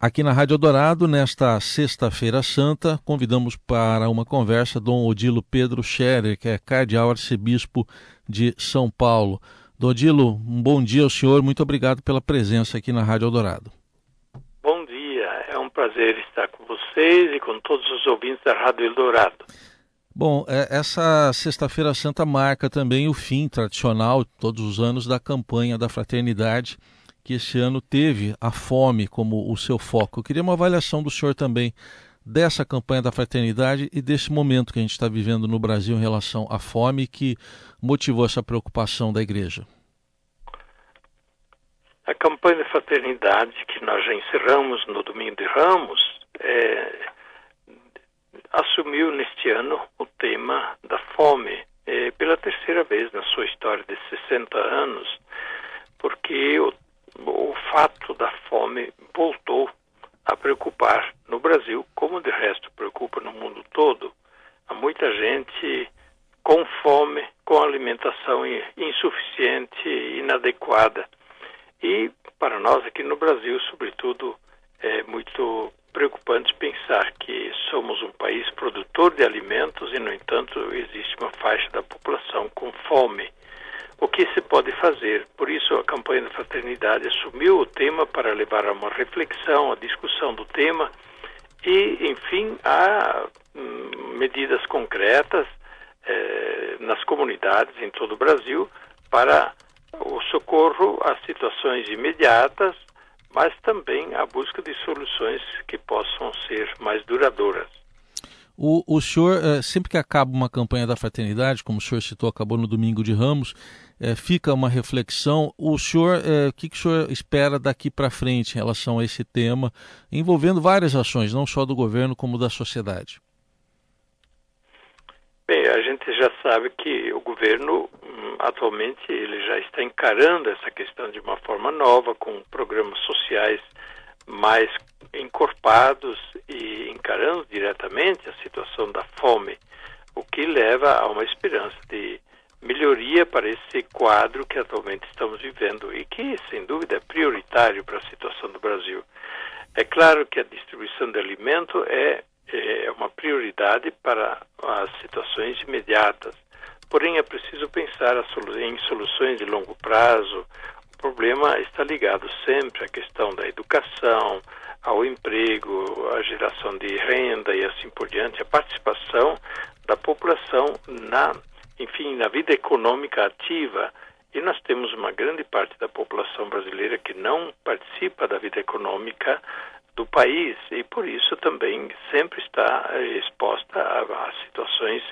Aqui na Rádio Dourado, nesta Sexta-feira Santa, convidamos para uma conversa Dom Odilo Pedro Scherer, que é cardeal arcebispo de São Paulo. Dom Odilo, um bom dia ao senhor, muito obrigado pela presença aqui na Rádio Eldorado. Bom dia, é um prazer estar com vocês e com todos os ouvintes da Rádio Eldorado. Bom, é, essa Sexta-feira Santa marca também o fim tradicional, todos os anos, da campanha da fraternidade que esse ano teve a fome como o seu foco. Eu queria uma avaliação do senhor também dessa campanha da fraternidade e desse momento que a gente está vivendo no Brasil em relação à fome que motivou essa preocupação da igreja. A campanha da fraternidade que nós já encerramos no domingo de Ramos é, assumiu neste ano o tema da fome é, pela terceira vez na sua história de 60 anos, porque o fato da fome voltou a preocupar no Brasil, como de resto preocupa no mundo todo. Há muita gente com fome, com alimentação insuficiente inadequada. E para nós aqui no Brasil, sobretudo, é muito preocupante pensar que somos um país produtor de alimentos e, no entanto, existe uma faixa da população com fome o que se pode fazer. Por isso, a campanha da fraternidade assumiu o tema para levar a uma reflexão, a discussão do tema e, enfim, a hum, medidas concretas eh, nas comunidades em todo o Brasil para o socorro às situações imediatas, mas também a busca de soluções que possam ser mais duradouras. O, o senhor, eh, sempre que acaba uma campanha da fraternidade, como o senhor citou, acabou no domingo de Ramos, é, fica uma reflexão. O senhor, é, o que, que o senhor espera daqui para frente em relação a esse tema, envolvendo várias ações, não só do governo, como da sociedade? Bem, a gente já sabe que o governo hum, atualmente ele já está encarando essa questão de uma forma nova, com programas sociais mais encorpados e encarando diretamente a situação da fome, o que leva a uma esperança de melhoria para esse quadro que atualmente estamos vivendo e que, sem dúvida, é prioritário para a situação do Brasil. É claro que a distribuição de alimento é, é uma prioridade para as situações imediatas, porém é preciso pensar em soluções de longo prazo. O problema está ligado sempre à questão da educação, ao emprego, à geração de renda e assim por diante, a participação da população na enfim, na vida econômica ativa. E nós temos uma grande parte da população brasileira que não participa da vida econômica do país e por isso também sempre está eh, exposta a, a situações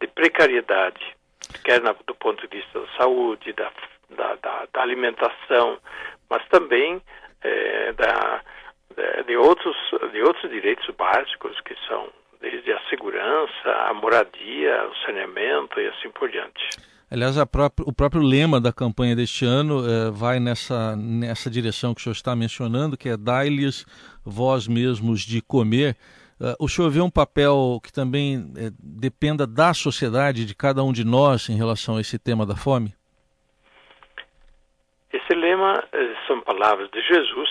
de precariedade, quer na, do ponto de vista da saúde, da, da, da, da alimentação, mas também eh, da, de, outros, de outros direitos básicos que são desde a segurança, a moradia, o saneamento e assim por diante. Aliás, própria, o próprio lema da campanha deste ano é, vai nessa, nessa direção que o senhor está mencionando, que é dai-lhes vós mesmos de comer. Uh, o senhor vê um papel que também é, dependa da sociedade, de cada um de nós, em relação a esse tema da fome? Esse lema são palavras de Jesus,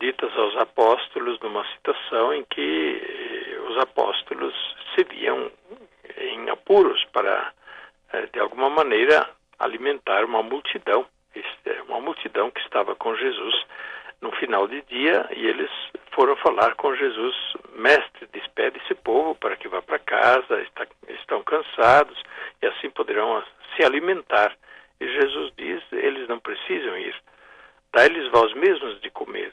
ditas aos apóstolos numa situação em que eh, os apóstolos se viam em apuros para, eh, de alguma maneira, alimentar uma multidão, é uma multidão que estava com Jesus no final de dia e eles foram falar com Jesus, mestre, despede esse povo para que vá para casa, está, estão cansados e assim poderão se alimentar. E Jesus diz, eles não precisam ir, dá-lhes vós mesmos de comer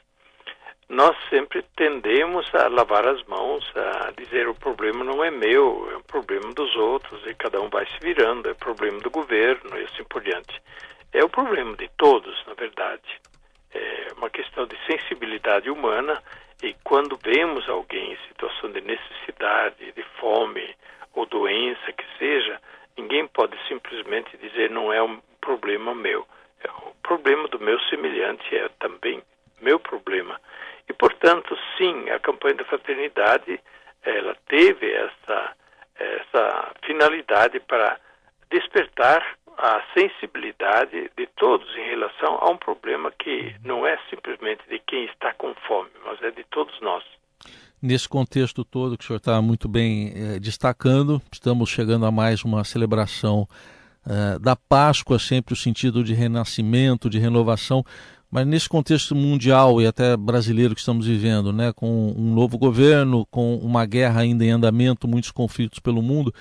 nós sempre tendemos a lavar as mãos, a dizer o problema não é meu, é o problema dos outros e cada um vai se virando, é problema do governo e assim por diante. É o problema de todos, na verdade. É uma questão de sensibilidade humana e quando vemos alguém em situação de necessidade, de fome ou doença que seja, ninguém pode simplesmente dizer não é um problema meu. É o problema do meu semelhante é também meu problema. E, portanto, sim, a campanha da fraternidade ela teve essa, essa finalidade para despertar a sensibilidade de todos em relação a um problema que não é simplesmente de quem está com fome, mas é de todos nós. Nesse contexto todo que o senhor está muito bem eh, destacando, estamos chegando a mais uma celebração eh, da Páscoa, sempre o sentido de renascimento, de renovação, mas nesse contexto mundial e até brasileiro que estamos vivendo, né, com um novo governo, com uma guerra ainda em andamento, muitos conflitos pelo mundo,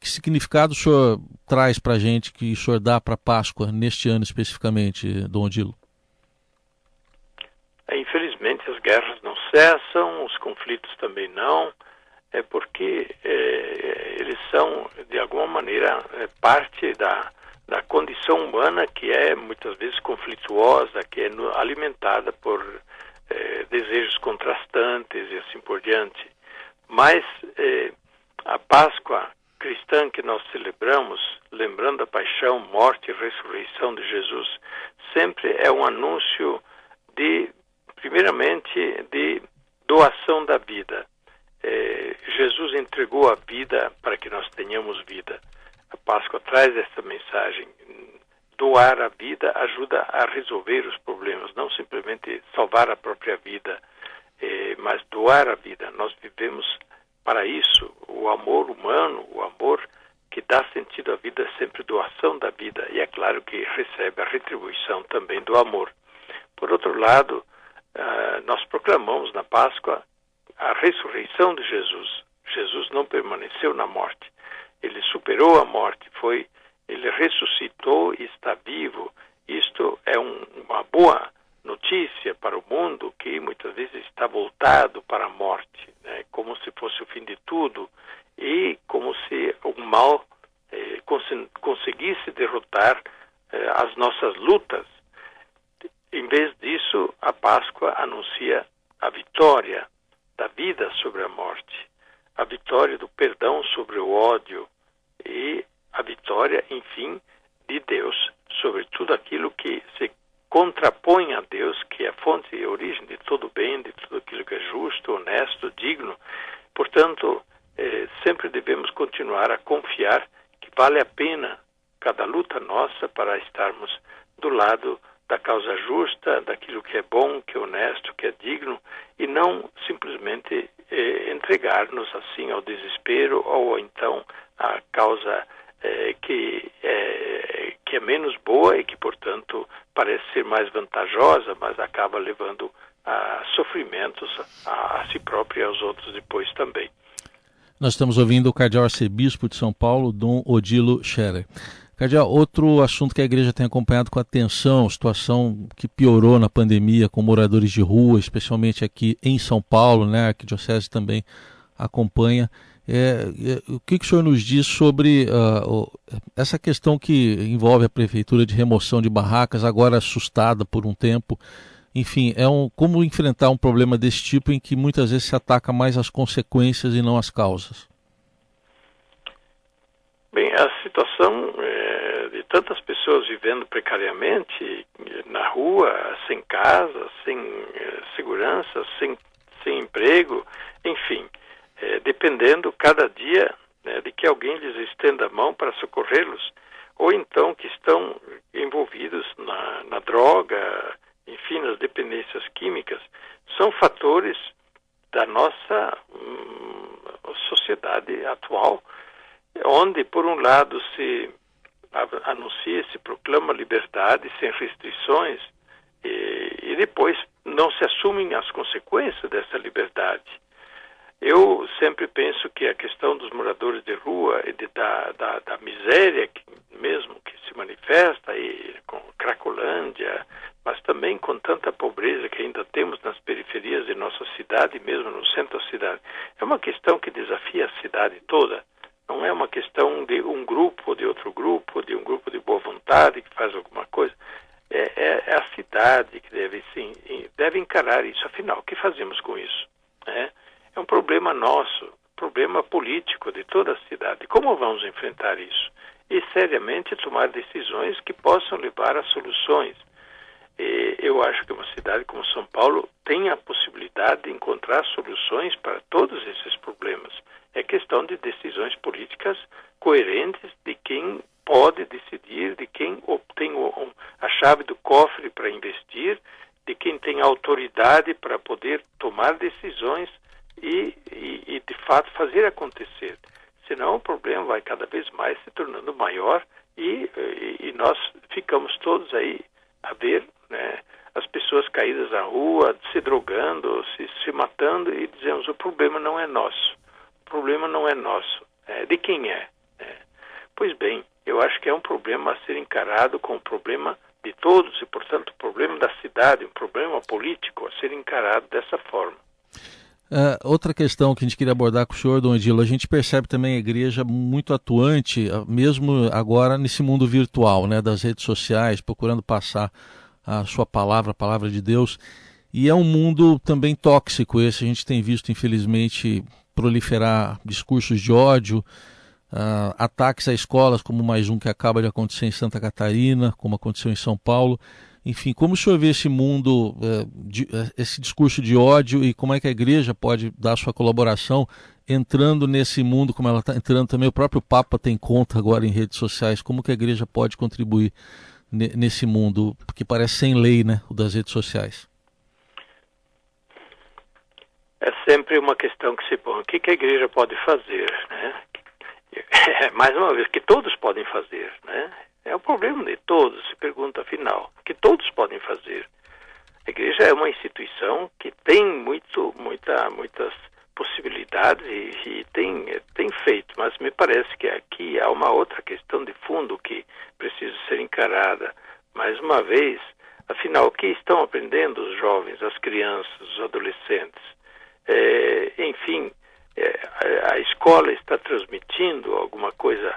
que significado o senhor traz para a gente, que o senhor dá para Páscoa neste ano especificamente, Dom Odilo? É, infelizmente as guerras não cessam, os conflitos também não, é porque é, eles são, de alguma maneira, é parte da, da condição humana que é muitas vezes conflituosa, que é alimentada por é, desejos contrastantes e assim por diante. Mas é, a Páscoa cristã que nós celebramos, lembrando a paixão, morte e ressurreição de Jesus, sempre é um anúncio de, primeiramente, de doação da vida. É, Jesus entregou a vida para que nós tenhamos vida. A Páscoa traz essa mensagem. Doar a vida ajuda a resolver os problemas, não simplesmente salvar a própria vida, é, mas doar a vida. Nós vivemos para isso. O amor humano, o amor que dá sentido à vida, é sempre doação da vida, e é claro que recebe a retribuição também do amor. Por outro lado, uh, nós proclamamos na Páscoa a ressurreição de Jesus. Jesus não permaneceu na morte, ele superou a morte, foi, ele ressuscitou e está vivo. Isto é um, uma boa notícia para o mundo que muitas vezes está voltado para a morte, né? como se fosse o fim de tudo e como se o mal eh, cons conseguisse derrotar eh, as nossas lutas. Em vez disso, a Páscoa anuncia a vitória da vida sobre a morte, a vitória do perdão sobre o ódio e a vitória, enfim, de Deus sobre tudo aquilo que se contrapõe a Deus, que é a fonte e origem de todo bem, de tudo aquilo que é justo, honesto, digno. Portanto, eh, sempre devemos continuar a confiar que vale a pena cada luta nossa para estarmos do lado da causa justa, daquilo que é bom, que é honesto, que é digno, e não simplesmente eh, entregar-nos assim ao desespero ou então à causa eh, que, é, que é menos boa e que, portanto, parece ser mais vantajosa, mas acaba levando a sofrimentos a, a si próprio e aos outros depois também. Nós estamos ouvindo o cardeal arcebispo de São Paulo, Dom Odilo Scherer. Cardeal, outro assunto que a igreja tem acompanhado com atenção, situação que piorou na pandemia com moradores de rua, especialmente aqui em São Paulo, né? A arquidiocese também acompanha. É, é, o que, que, o senhor nos diz sobre uh, essa questão que envolve a prefeitura de remoção de barracas, agora assustada por um tempo? Enfim, é um, como enfrentar um problema desse tipo em que muitas vezes se ataca mais as consequências e não as causas? Bem, a situação é, de tantas pessoas vivendo precariamente na rua, sem casa, sem é, segurança, sem, sem emprego, enfim, é, dependendo cada dia né, de que alguém lhes estenda a mão para socorrê-los, ou então que estão envolvidos na, na droga, enfim, nas dependências químicas, são fatores da nossa hum, sociedade atual, onde, por um lado, se anuncia, se proclama liberdade sem restrições, e, e depois não se assumem as consequências dessa liberdade. Eu sempre penso que a questão dos moradores de rua e de, da, da, da, miséria que, mesmo que se manifesta e com Cracolândia, mas também com tanta pobreza que ainda temos nas periferias de nossa cidade, mesmo no centro da cidade, é uma questão que desafia a cidade toda. Não é uma questão de um grupo ou de outro grupo, de um grupo de boa vontade que faz alguma coisa. É, é, é a cidade que deve, sim, deve encarar isso. Afinal, o que fazemos com isso? É? é um problema nosso, problema político de toda a cidade. Como vamos enfrentar isso? E seriamente tomar decisões que possam levar a soluções. E eu acho que uma cidade como São Paulo tem a possibilidade de encontrar soluções para todos esses problemas. É questão de decisões políticas coerentes de quem pode decidir, de quem tem a chave do cofre para investir, de quem tem autoridade para poder tomar decisões e, e, fato fazer acontecer. Senão o problema vai cada vez mais se tornando maior e, e nós ficamos todos aí a ver né, as pessoas caídas na rua, se drogando, se, se matando e dizemos o problema não é nosso. O problema não é nosso. É, de quem é? é? Pois bem, eu acho que é um problema a ser encarado como problema de todos e, portanto, um problema da cidade, um problema político a ser encarado dessa forma. Uh, outra questão que a gente queria abordar com o senhor, Dom Edilo, a gente percebe também a igreja muito atuante, ah, mesmo agora nesse mundo virtual, né, das redes sociais, procurando passar a sua palavra, a palavra de Deus. E é um mundo também tóxico esse, a gente tem visto, infelizmente, proliferar discursos de ódio, uh, ataques a escolas, como mais um que acaba de acontecer em Santa Catarina, como aconteceu em São Paulo. Enfim, como o senhor vê esse mundo, de, uh, esse discurso de ódio e como é que a igreja pode dar sua colaboração entrando nesse mundo, como ela está entrando também, o próprio Papa tem conta agora em redes sociais, como que a igreja pode contribuir nesse mundo que parece sem lei, né, o das redes sociais? É sempre uma questão que se põe. O que, que a igreja pode fazer, né? É, mais uma vez, que todos podem fazer, né? É o problema de todos, se pergunta afinal, que todos podem fazer. A igreja é uma instituição que tem muito, muita, muitas possibilidades e, e, tem, tem feito, mas me parece que aqui há uma outra questão de fundo que precisa ser encarada. Mais uma vez, afinal, o que estão aprendendo os jovens, as crianças, os adolescentes? É, enfim, é, a, escola está transmitindo alguma coisa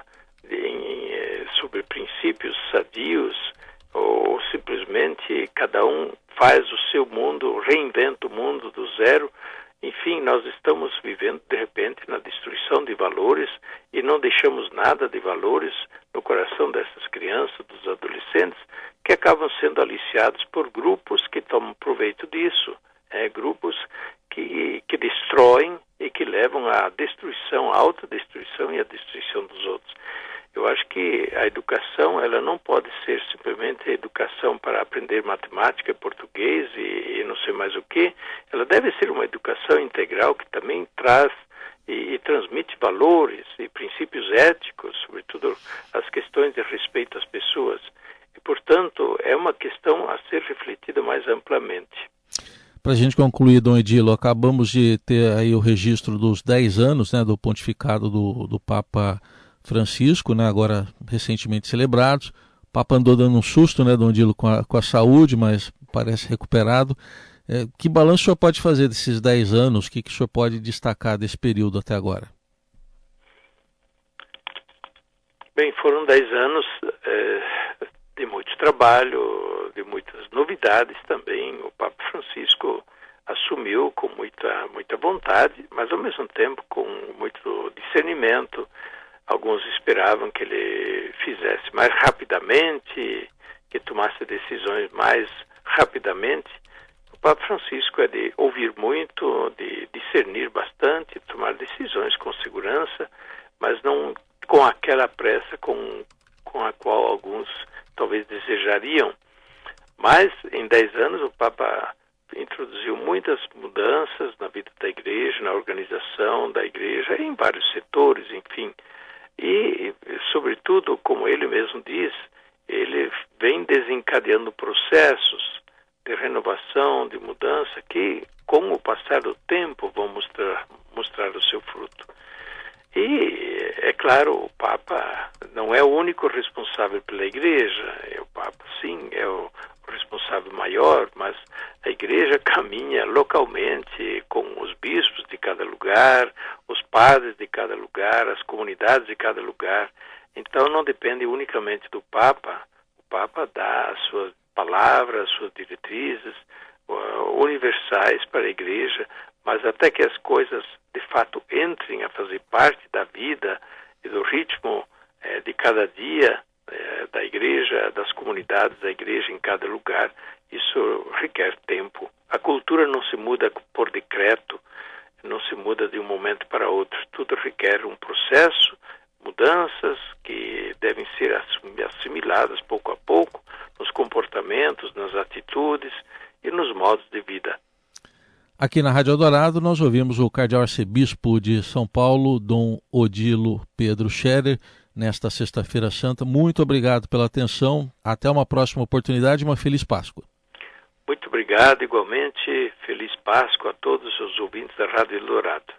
em, sobre princípios sadios ou simplesmente cada um faz o seu mundo, reinventa o mundo do zero. Enfim, nós estamos vivendo de repente na destruição de valores e não deixamos nada de valores no coração dessas crianças, dos adolescentes, que acabam sendo aliciados por grupos que tomam proveito disso, é, grupos que, que destroem e que levam à destruição, à autodestruição e à destruição dos outros. Eu acho que a educação ela não pode ser simplesmente educação para aprender matemática, português e, e não sei mais o que. Ela deve ser uma educação integral que também traz e, e, transmite valores e princípios éticos, sobretudo as questões de respeito às pessoas. E, portanto, é uma questão a ser refletida mais amplamente. Para a gente concluir, Dom Edilo, acabamos de ter aí o registro dos 10 anos né, do pontificado do, do Papa Francisco, né, agora recentemente celebrados. Papa andou dando um susto, né, Dom Dilo, com a, com a saúde, mas parece recuperado. É, que balanço o senhor pode fazer desses 10 anos? O que, que o senhor pode destacar desse período até agora? Bem, foram 10 anos é, de muito trabalho, de muitas novidades também. O Papa Francisco assumiu com muita, muita vontade, mas ao mesmo tempo com muito discernimento, Alguns esperavam que ele fizesse mais rapidamente, que tomasse decisões mais rapidamente. O Papa Francisco é de ouvir muito, de discernir bastante, tomar decisões com segurança, mas não com aquela pressa com, com a qual alguns talvez desejariam. Mas em dez anos o Papa introduziu muitas mudanças na vida da igreja, na organização da igreja, em vários setores, enfim. E, sobretudo, como ele mesmo diz, ele vem desencadeando processos de renovação, de mudança, que, com o passar do tempo, vão mostrar, mostrar o seu fruto. E, é claro, o Papa não é o único responsável pela Igreja. O Papa, sim, é o responsável maior, mas a igreja caminha localmente com os bispos de cada lugar, os padres de cada lugar, as comunidades de cada lugar. Então não depende unicamente do Papa. O Papa dá as suas palavras, as suas diretrizes uh, universais para a igreja, mas até que as coisas de fato entrem a fazer parte da vida e do ritmo eh, de cada dia, da igreja, das comunidades da igreja em cada lugar, isso requer tempo. A cultura não se muda por decreto, não se muda de um momento para outro. Tudo requer um processo mudanças que devem ser assimiladas pouco a pouco nos comportamentos, nas atitudes e nos modos de vida. Aqui na Rádio Eldorado nós ouvimos o cardeal arcebispo de São Paulo, Dom Odilo Pedro Scherer, nesta sexta-feira santa. Muito obrigado pela atenção. Até uma próxima oportunidade e uma feliz Páscoa. Muito obrigado, igualmente. Feliz Páscoa a todos os ouvintes da Rádio Eldorado.